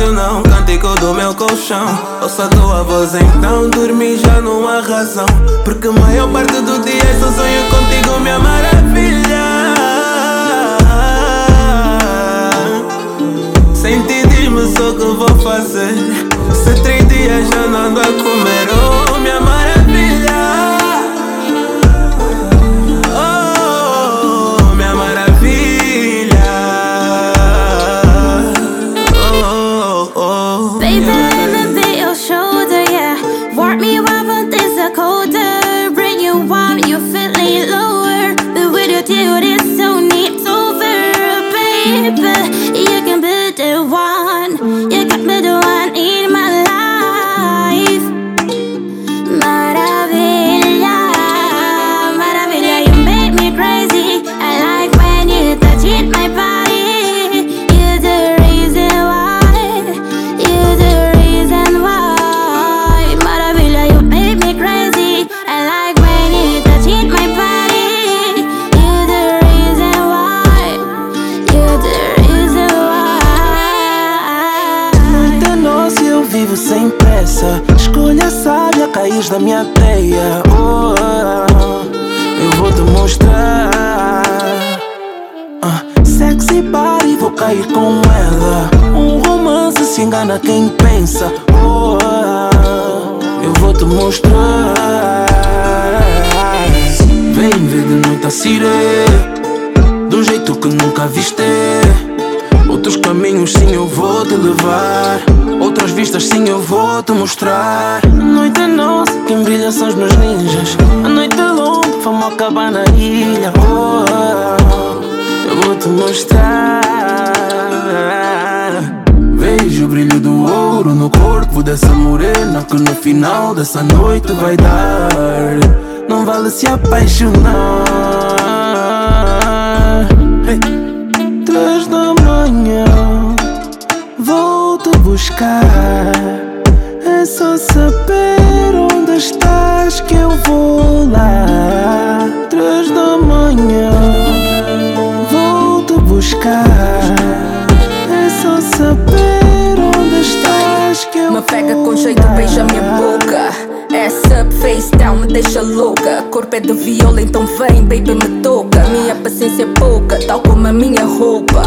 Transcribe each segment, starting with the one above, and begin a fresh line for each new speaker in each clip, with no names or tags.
fácil não, cântico do meu colchão. Ouço a tua voz então, dormir já não há razão. Porque maior parte do dia só sonho contigo, minha maravilha. Sem ti diz-me só o que vou fazer. Se três dias já não ando a comer oh. colder, bring you warm, you feel lower. The way you do da minha teia. Oh, eu vou te mostrar. Uh, sexy body, vou cair com ela. Um romance se engana quem pensa. Oh, eu vou te mostrar. Vem ver de noite a sirene. Do jeito que nunca viste. Caminhos sim eu vou te levar. Outras vistas sim eu vou te mostrar. A noite é nossa, quem brilha são os meus ninjas. A noite é longa, vamos acabar na ilha. Oh, Eu vou te mostrar. Vejo o brilho do ouro no corpo dessa morena Que no final dessa noite vai dar. Não vale se apaixonar. Hey. Três da manhã Vou te buscar. É só saber onde estás que eu vou lá. Três da manhã Vou te buscar. É só saber onde estás que eu
Me pega com jeito, beija minha boca. Essa face down me deixa louca. Corpo é de viola, então vem, baby, me toca. Minha paciência é pouca, tal como a minha roupa.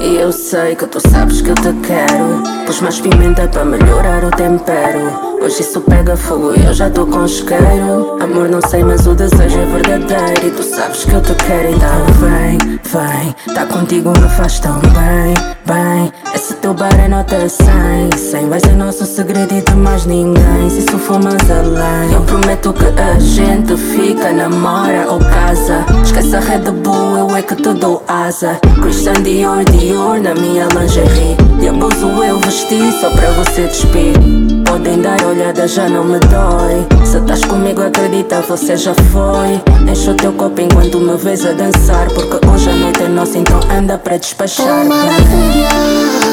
E eu sei que tu sabes que eu te quero. Pus mais pimenta para melhorar o tempero. Hoje isso pega fogo e eu já tô com isqueiro. Amor, não sei, mas o desejo é verdadeiro. E tu sabes que eu te quero, então vem, vem. Tá contigo me faz tão bem, bem. Esse teu bar é nota 100. 100 vai ser nosso segredo e de mais ninguém. Se isso for mais além, eu prometo que a gente fica, namora ou casa. Esquece a Red Bull, eu é que te dou asa. Christian Dior, Dior na minha lingerie. E abuso eu vesti só pra você despir. Podem dar olhada, já não me dói. Se estás comigo, acredita, você já foi. Enche o teu copo enquanto me vês a dançar. Porque hoje a noite é nossa, então anda pra despachar. Oh,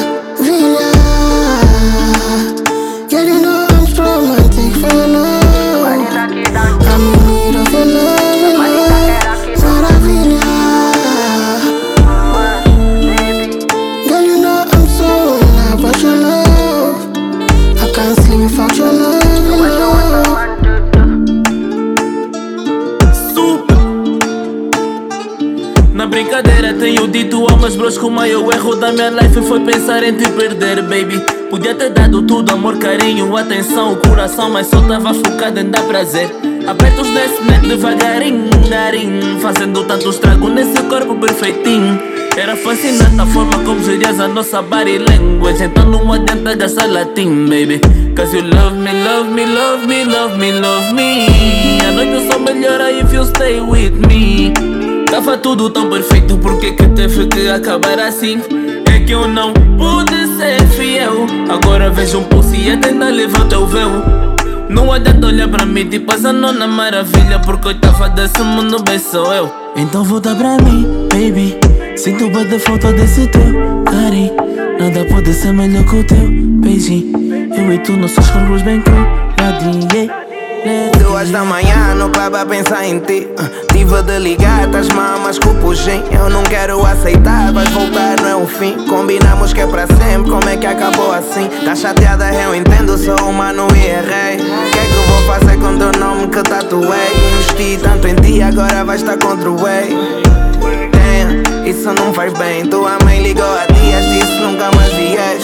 Na brincadeira tenho dito a meus bros que o maior erro da minha life foi pensar em te perder, baby. Podia ter dado tudo, amor, carinho, atenção, coração Mas só tava focado em dar prazer. Apertos nesse net devagarinho, narim Fazendo tanto estrago nesse corpo perfeitinho. Era fascinante a forma como gerias a nossa body language Então não adianta gastar latim, baby. Cause you love me, love me, love me, love me, love me. A noite só melhora if you stay with me Tava tudo tão perfeito, por que que teve que acabar assim? É que eu não pude ser fiel. Agora vejo um pulso e ainda leva o teu véu Não adianta olhar pra mim tipo essa nona maravilha Porque eu tava desse mundo bem sou eu. Então volta pra mim, baby. Sinto bem falta desse teu carinho. Nada pode ser melhor que o teu beijinho. Eu e tu, nossos corpos bem coladinhos yeah.
Duas da manhã no pub a pensar em ti. Tive de ligar, tas mamas com o puxim Eu não quero aceitar, vais voltar, não é o fim. Combinamos que é para sempre, como é que acabou assim? Tá chateada, eu entendo, sou humano e errei. Que é que eu vou fazer com teu nome que tatuei? Investi tanto em ti, agora vais estar contra o way Damn, isso não faz bem. Tua mãe ligou a dias, disse nunca mais vies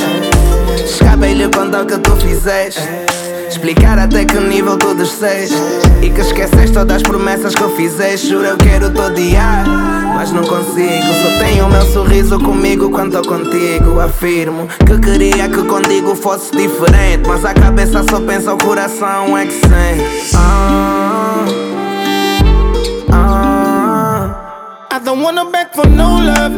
Escapei-lhe contar o que tu fizeste. Explicar até que nível tu desces E que esqueces todas as promessas que eu fizeste. Juro eu quero te odiar Mas não consigo. Só tenho o meu sorriso comigo quando tô contigo. Afirmo que queria que contigo fosse diferente Mas a cabeça só pensa, o coração é que sente ah,
ah. I don't wanna beg for no love,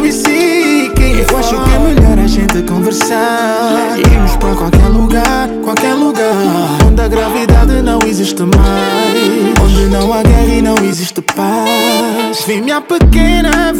Eu acho que é melhor a gente conversar. Irmos pra qualquer lugar, qualquer lugar. Onde a gravidade não existe mais. Onde não há guerra e não existe paz. Vem minha pequena